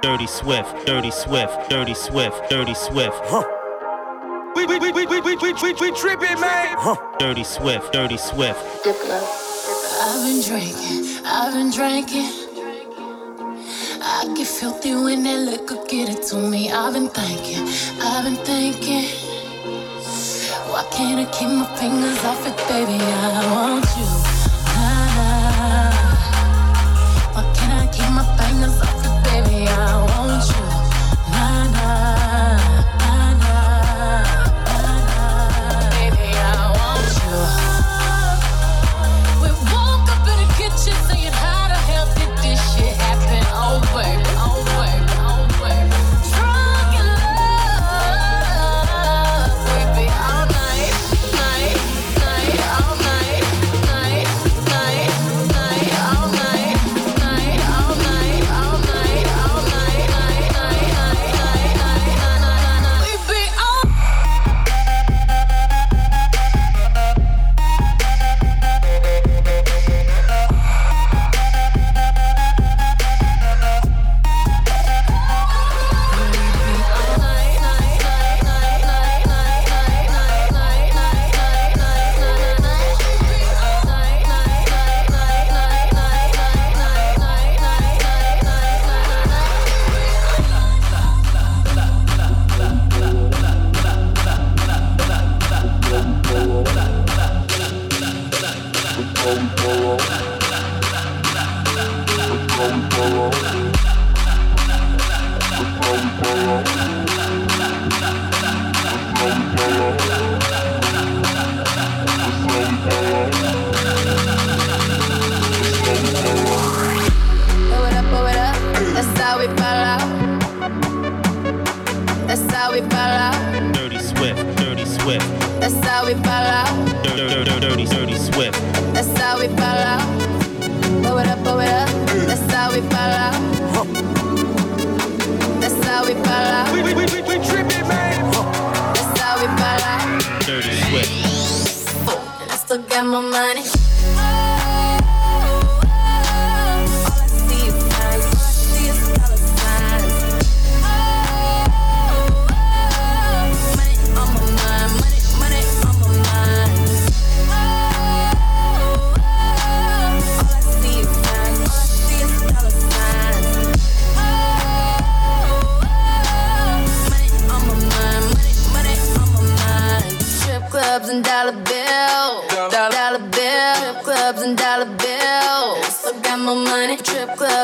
Dirty Swift, Dirty Swift, Dirty Swift, Dirty Swift. Huh. We we we we we we we we, we tripping, man. Huh. Dirty Swift, Dirty Swift. I've been drinking, I've been drinking. I get filthy when that liquor get it to me. I've been thinking, I've been thinking. Why can't I keep my fingers off it, baby? I want you. now. we fall out. Dirty, dirty, dirty, dirty swift. That's how we fall out. Blow it up, blow it up. That's how we fall out. That's how we fall out. We, we, we, we, we tripping, man. That's how we fall out. Dirty swift. And I still got my money.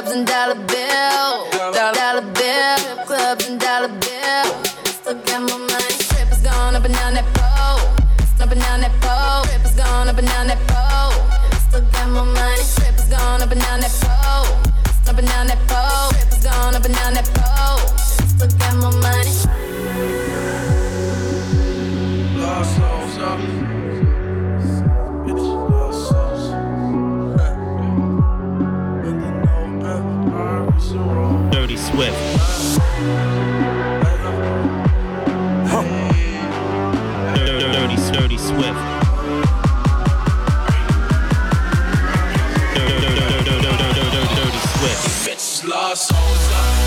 dubs and dollar bills. soul's up.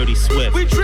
dirty swift.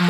I'm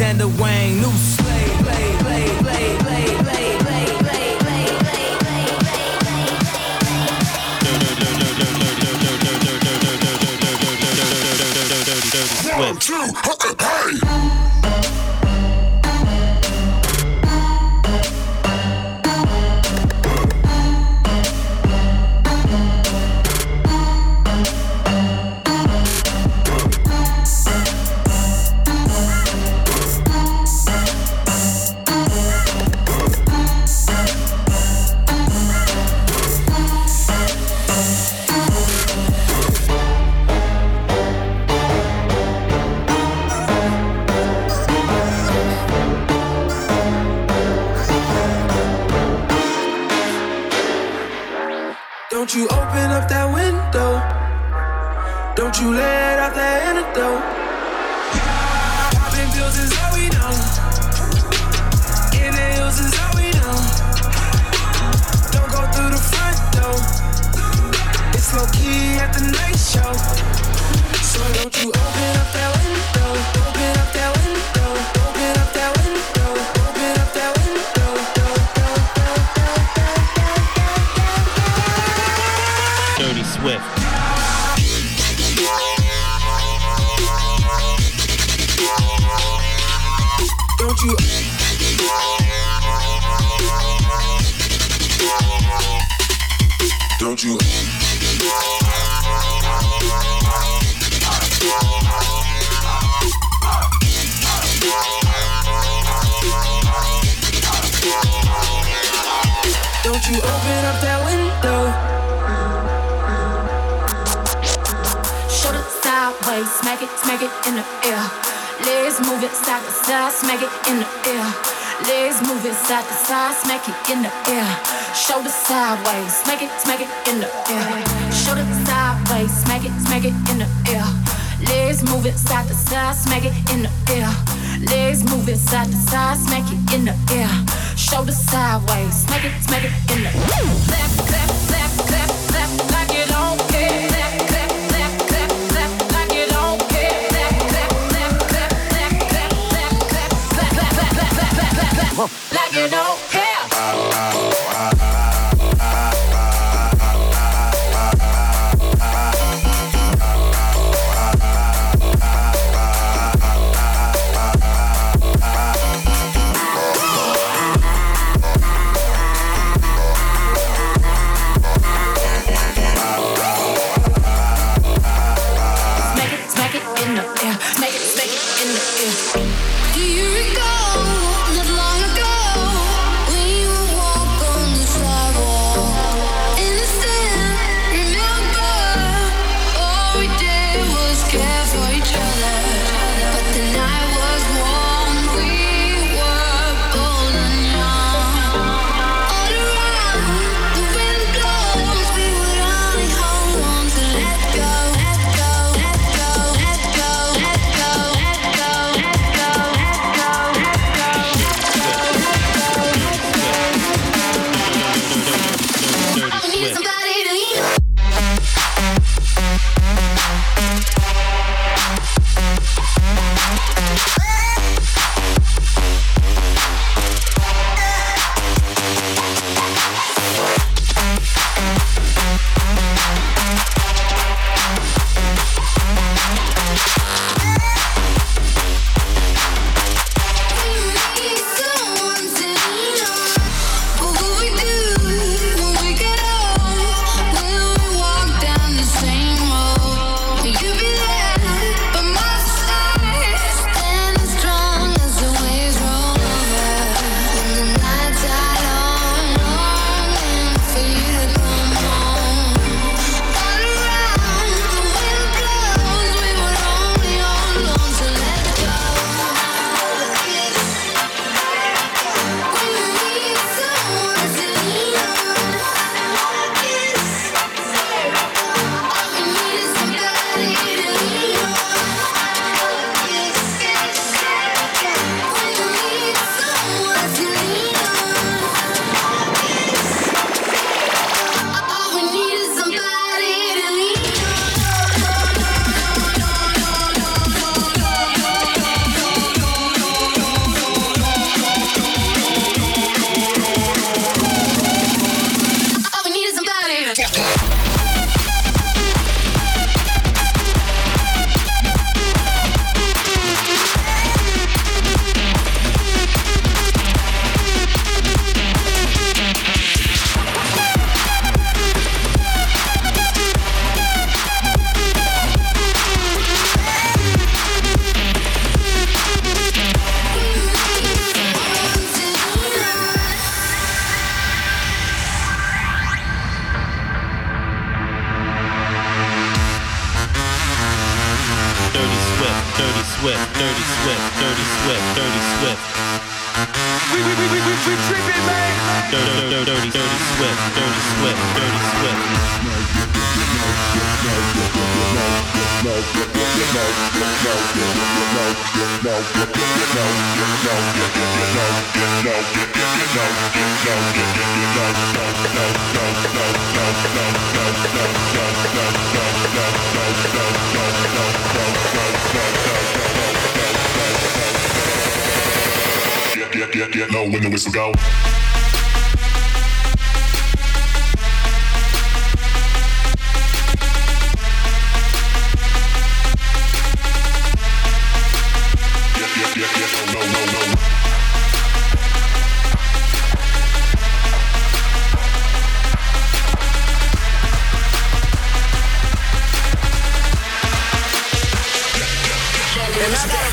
Wang, new slave. Play, play, play, play, play, play, play, Swift. Don't show. So don't you open side to side, smack it in the air. Shoulder sideways, smack it, smack it in the air. Shoulder sideways, smack it, smack it in the air. Legs move it side to side, smack it in the air. Legs move it side to side, smack it in the air. Shoulder sideways, smack it, smack it in the air. Clap, clap, clap, clap, clap, like you don't care. Clap, clap, clap, clap, clap, like you don't care. Clap, clap, clap, clap, clap, clap, clap, clap, clap, clap, clap, clap, clap, you don't care. In the air. Smack it, smack it in the air. Do you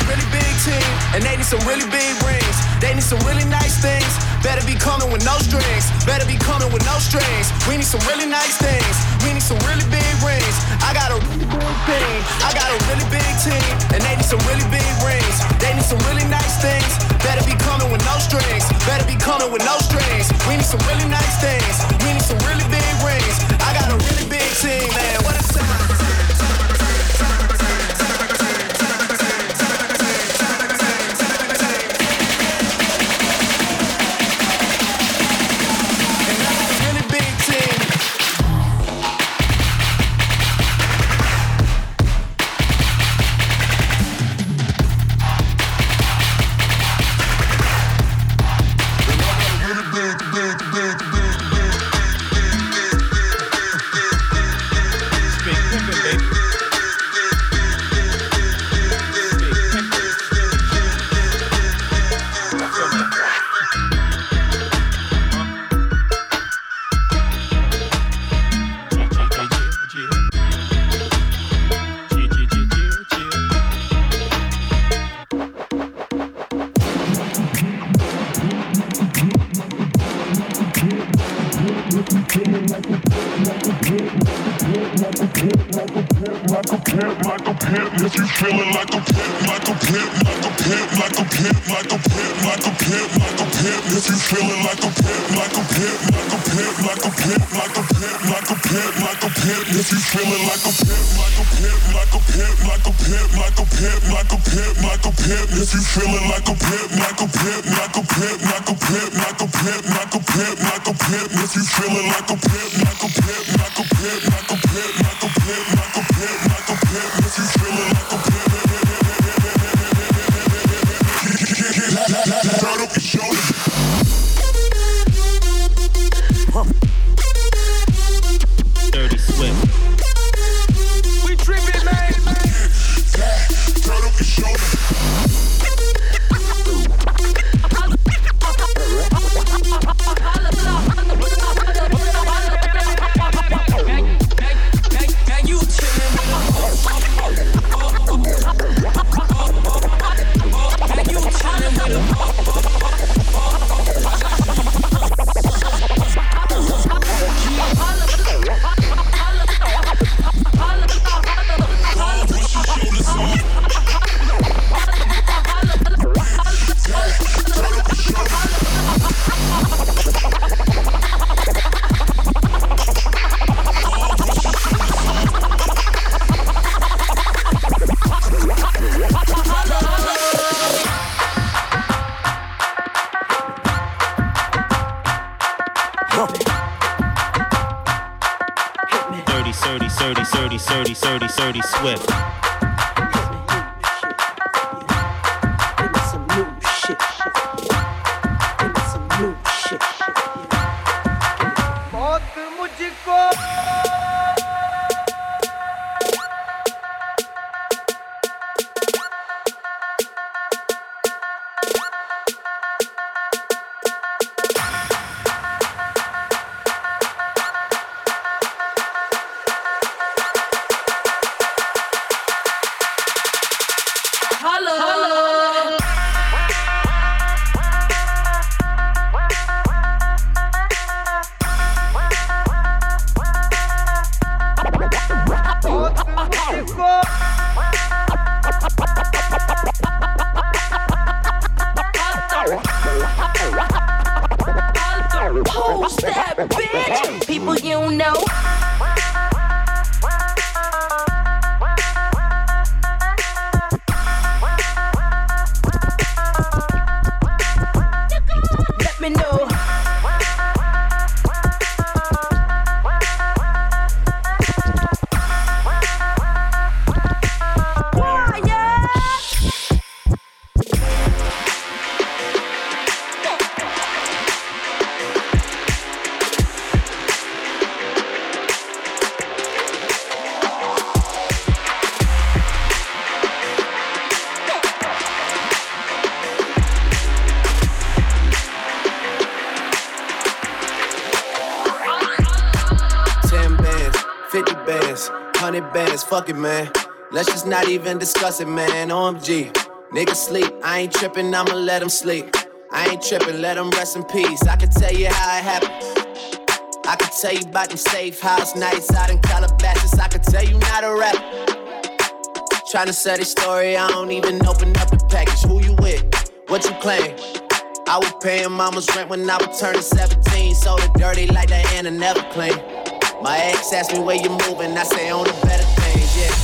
really big team, and they need some really big rings. They need some really nice things. Better be coming with no strings. Better be coming with no strings. We need some really nice things. We need some really big rings. I got a really big team. I got a really big team, and they need some really big rings. They need some really nice things. Better be coming with no strings. Better be coming with no strings. We need some really nice things. We need some really big rings. I got a really big team, man. What a sound. Feeling like a pimp, like a pimp, like a fuck it, man. Let's just not even discuss it, man. OMG. Nigga sleep, I ain't tripping, I'ma let him sleep. I ain't tripping, let him rest in peace. I can tell you how it happened. I can tell you about them safe house nights out in Calabasas. I can tell you not a rap. Tryna sell this story, I don't even open up the package. Who you with? What you claim? I was paying mama's rent when I was turning 17. So the dirty like Diana never clean. My ex asked me where you moving, I say on the better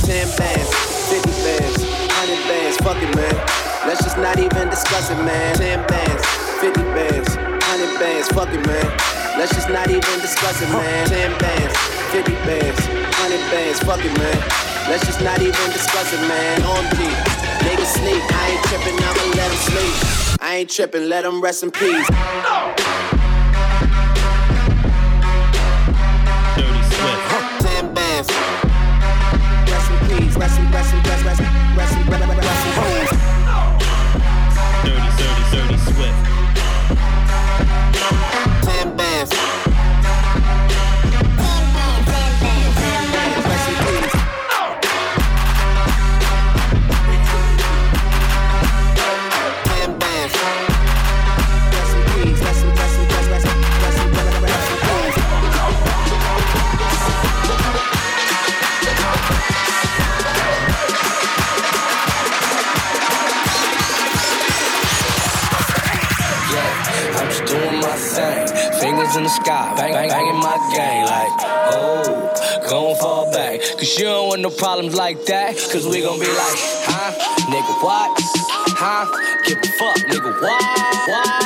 10 bands, 50 bands, 100 bands, fuck it, man. Let's just not even discuss it, man. 10 bands, 50 bands, 100 bands, fuck it, man. Let's just not even discuss it, man. 10 bands, 50 bands, 100 bands, fuck it, man. Let's just not even discuss it, man. On OMG, niggas sleep, I ain't tripping, I'ma let them sleep. I ain't tripping, let them rest in peace. Dirty no problems like that. Cause we gon' be like, huh? Nigga, what? Huh? Give a fuck, nigga, what? What?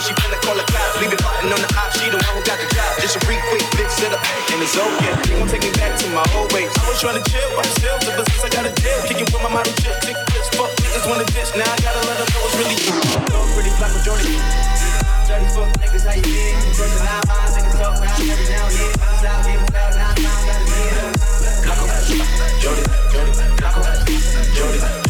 It down, she finna call a clap. Leave it button on the op, she the one who got the job. Just a free quick bitch set up, and it's okay. They gon' take me back to my old ways. I was trying to chill, but still, ever since I got a deal. Kicking with my model chip, tick bitch, fuck niggas wanna ditch. Now I gotta let them know it's really true. No pretty black majority. Dirty fuck niggas, how you been? First and nine miles, niggas talk around every now and then. Style game, style nine miles, got it in. Jody, Jody, Glocko, Jody,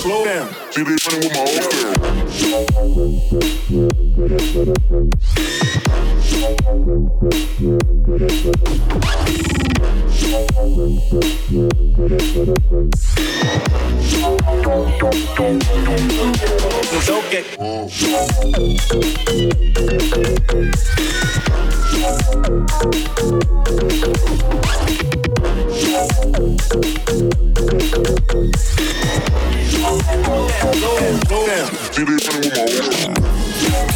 Slow down. Running with my old girl. Slow down, slow down, slow down.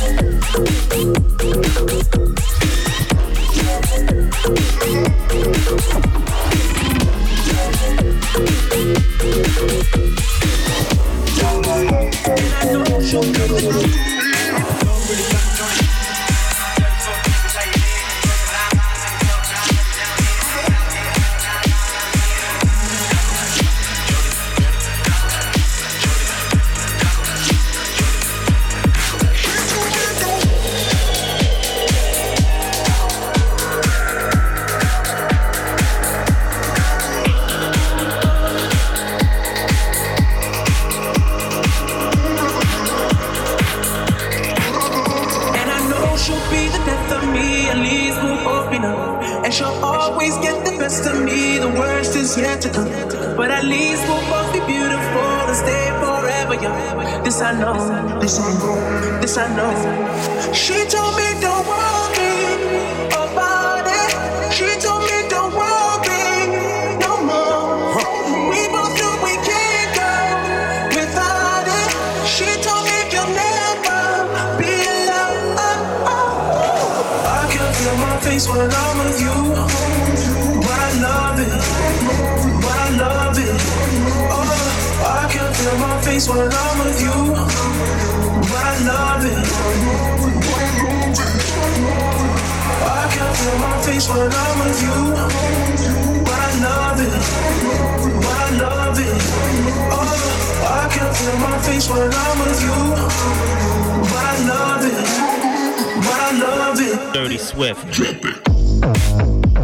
Feel my face when I'm with you. But I love it. But I love it. Dirty Swift. Drop it.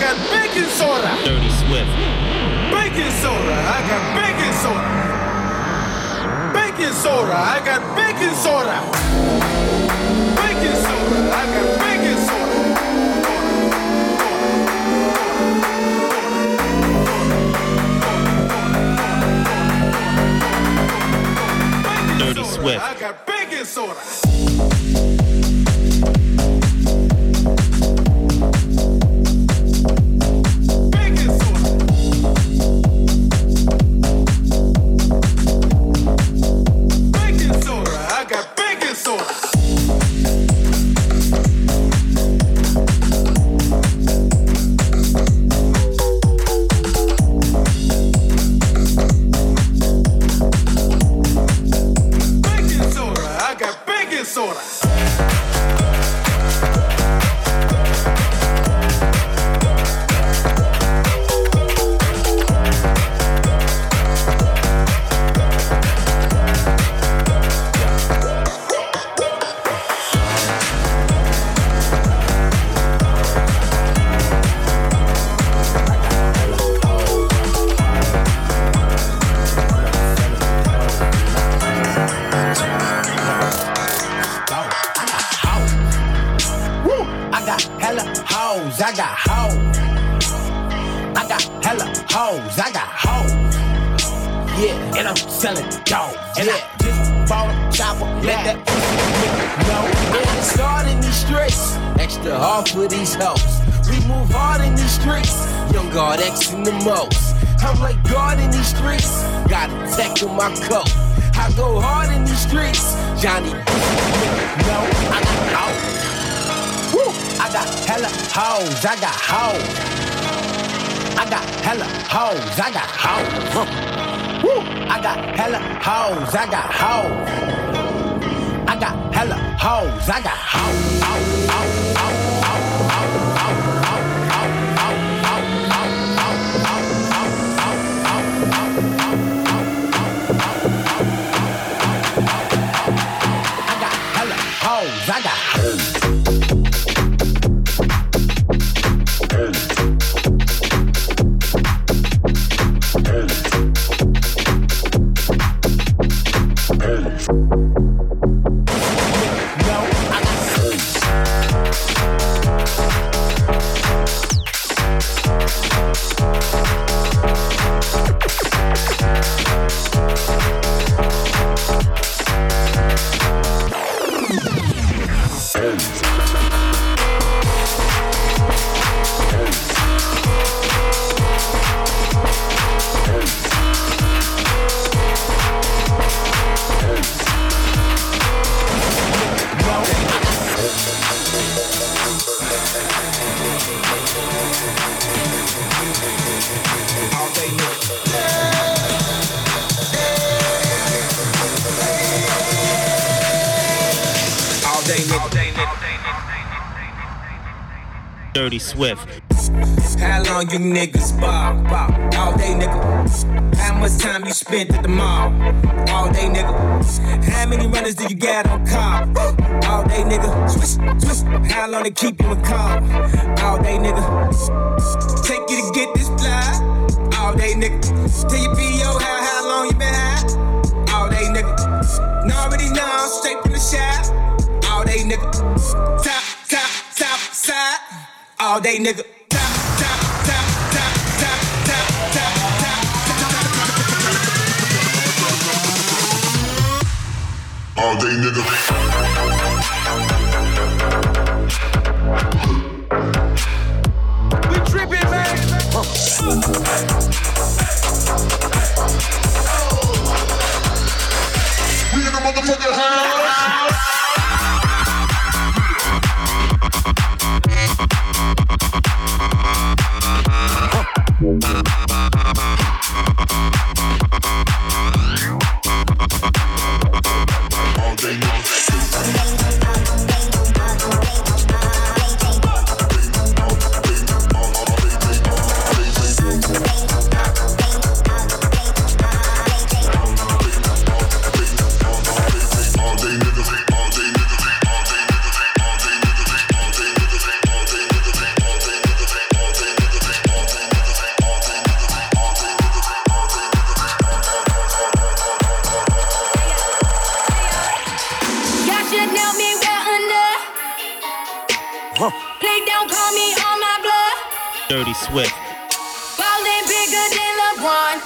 Got baking soda. Dirty Swift, Baking soda, I got baking soda. Baking soda, I got baking soda. Baking soda, I got baking soda. Dirty Swift. I got baking soda. Johnny. No, I got hoes. Woo! I got hella hoes, I got hoes. I got hella hoes, I got hoes. Huh. Woo! I got hella hoes, I got hoes. I got hella hoes, I got hoes. Hoes, hoes, Dirty Swift, How long you niggas ball? ball? All day, nigga. How much time you spent at the mall? All day, nigga. How many runners do you got on call? All day, nigga. Swish, swish. How long they keep you in call? All day, nigga. all day, nigga. All day, nigga. We tripping, man. We in the motherfucking house. with. Ballin' bigger than LeBron.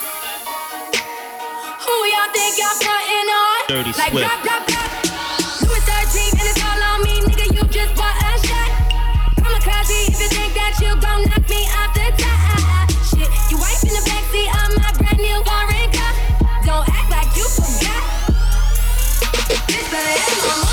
Who y'all think y'all frontin' on? Dirty like, Swift. Drop, drop, drop. Louis 13 and it's all on me, nigga. You just bought a shot. Kamikaze, if you think that you gon' knock me off the top. Shit, wife in the backseat of my brand new. Don't act like you forgot. This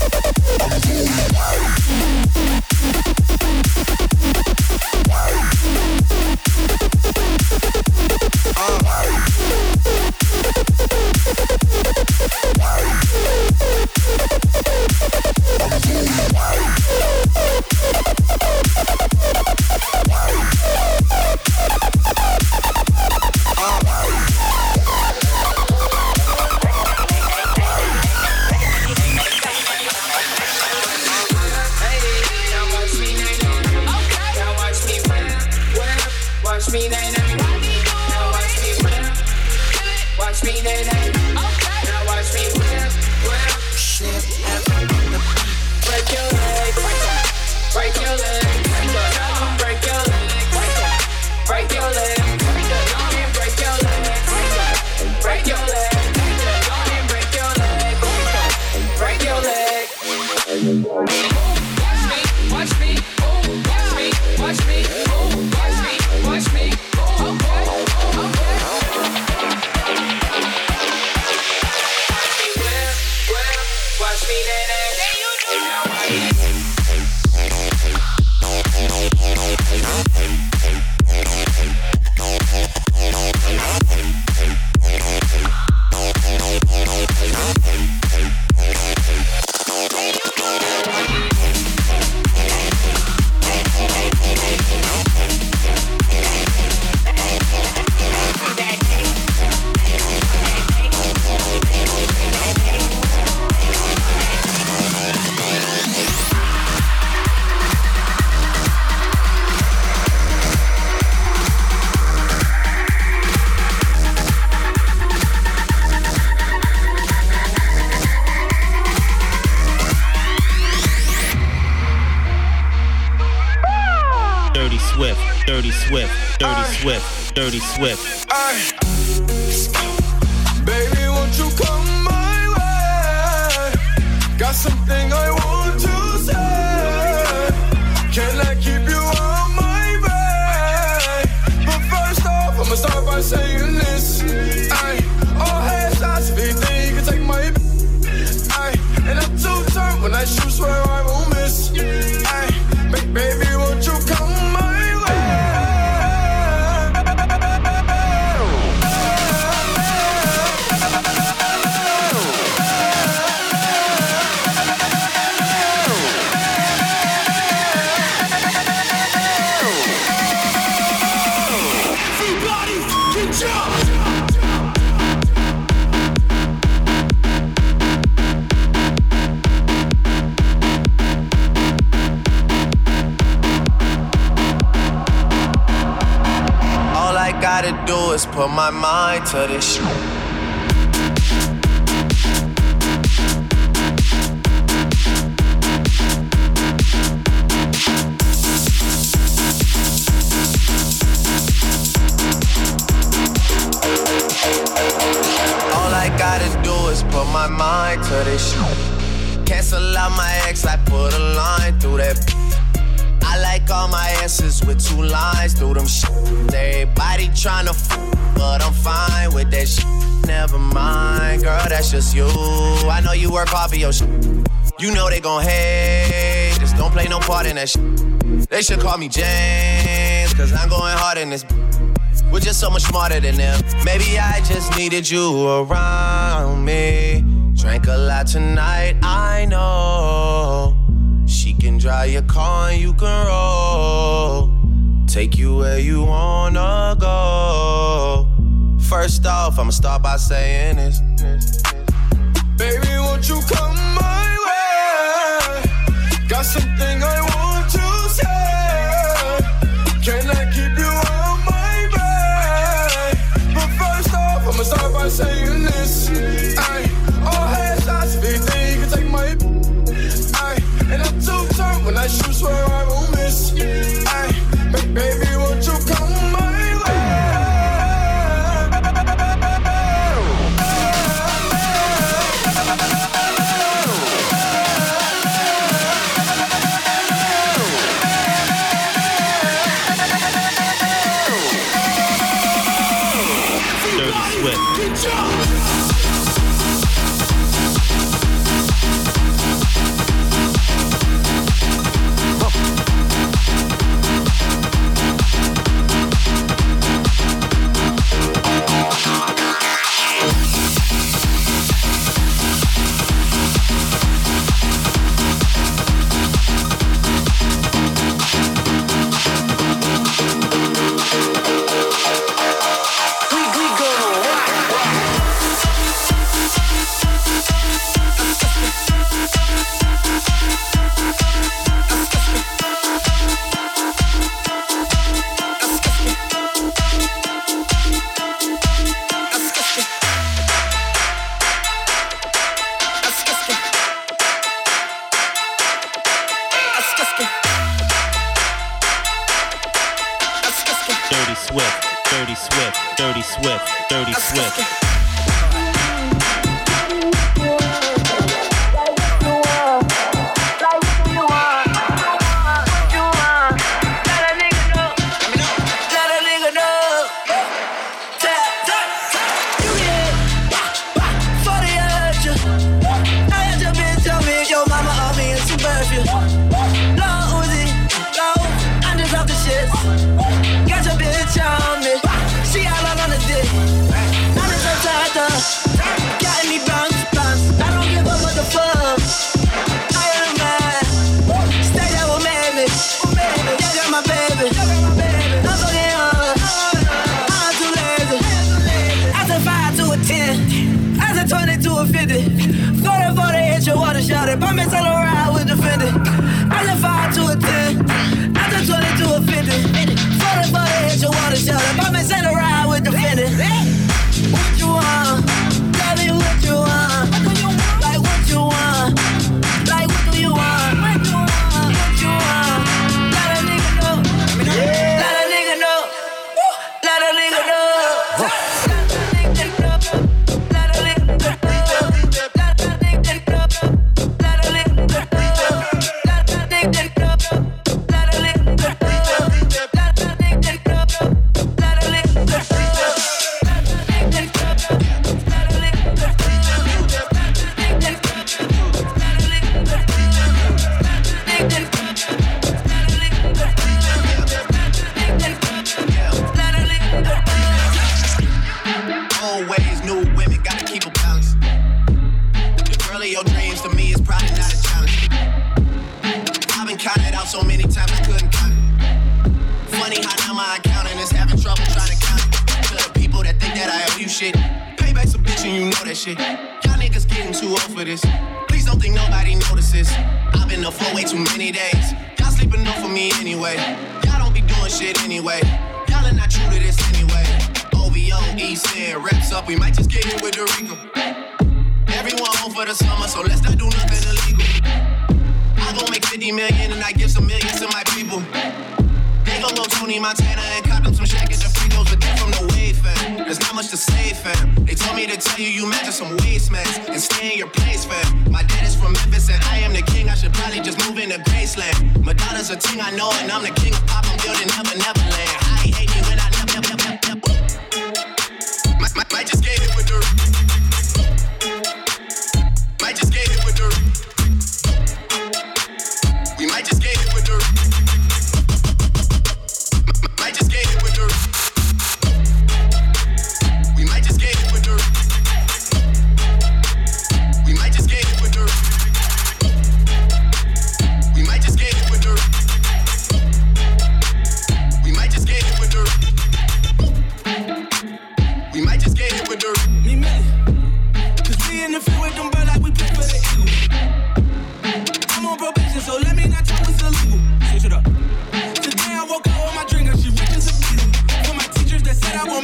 Yeah. Dirty Swift. Mind to this your shit. You know they gon' hate. Just don't play no part in that shit. They should call me James, cause I'm going hard in this. We're just so much smarter than them. Maybe I just needed you around me. Drank a lot tonight, I know. She can drive your car and you can roll. Take you where you wanna go. First off, I'ma start by saying this. Baby, won't you come my way? Got something I want to say. Dirty Swift. you meant to some waste mess and stay in your place, fam. My dad is from Memphis and I am the king. I should probably just move into Graceland. My daughter's a ting I know, and I'm the king of pop. I'm building never, never.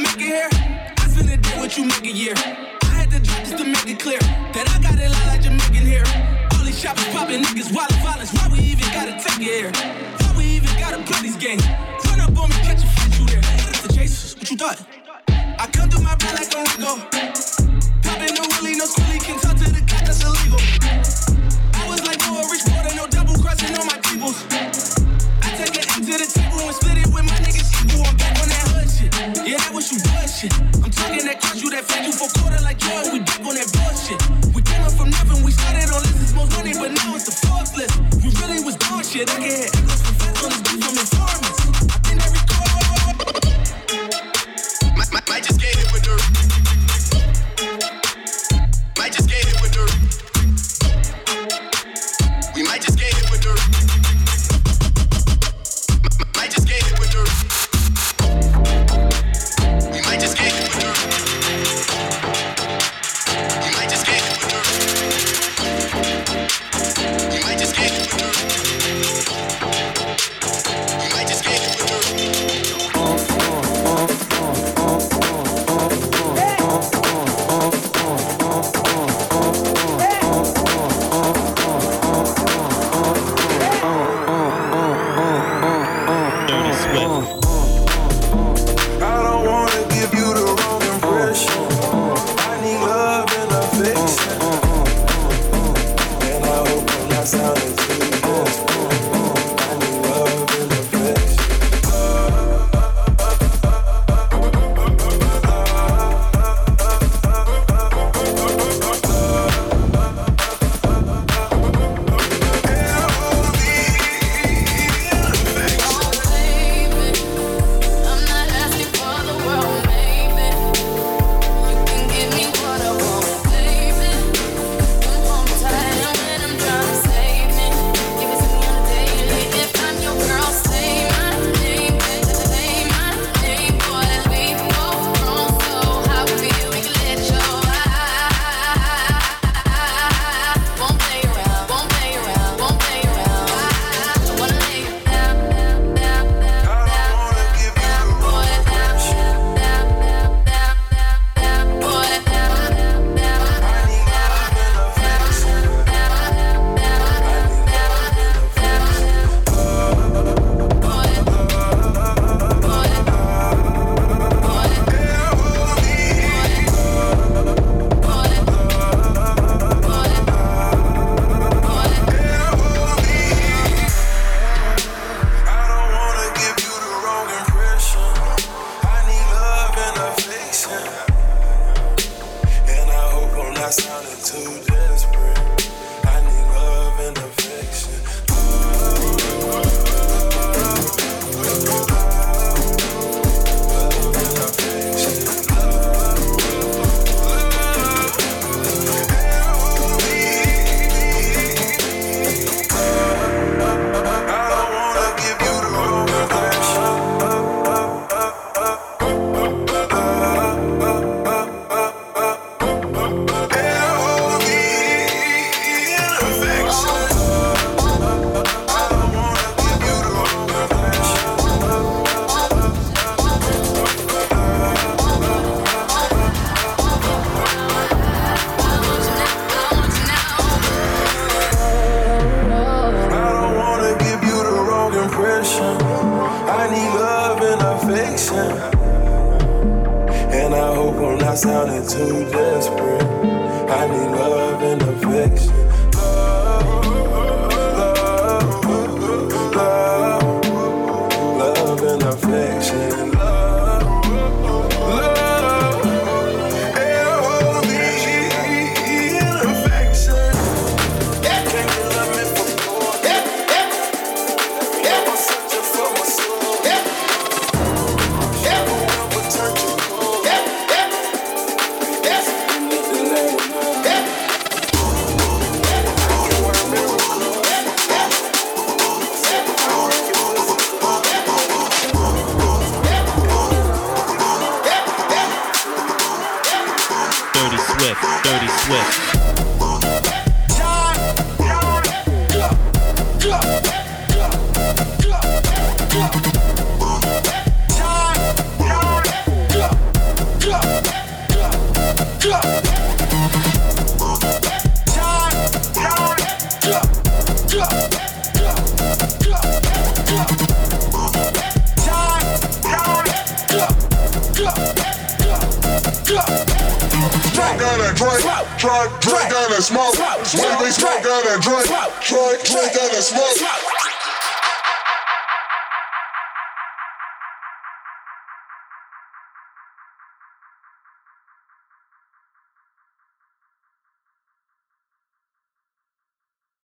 make it here. I spend a day what you make a year. I had to drop just to make it clear that I got it like Jamaican here. All these shops popping niggas, wild violence. Why we even gotta take it here? Why we even gotta play these games? Run up on me, catch a fight, you there. The chase, what you thought? I come through my bed like a Rico. Popping no willy, no squilly, can talk to the cop, that's illegal. I was like, no, a rich quarter, no double crossing on my peoples. I take it into the I'm talking that cash, you that fan, you for cool.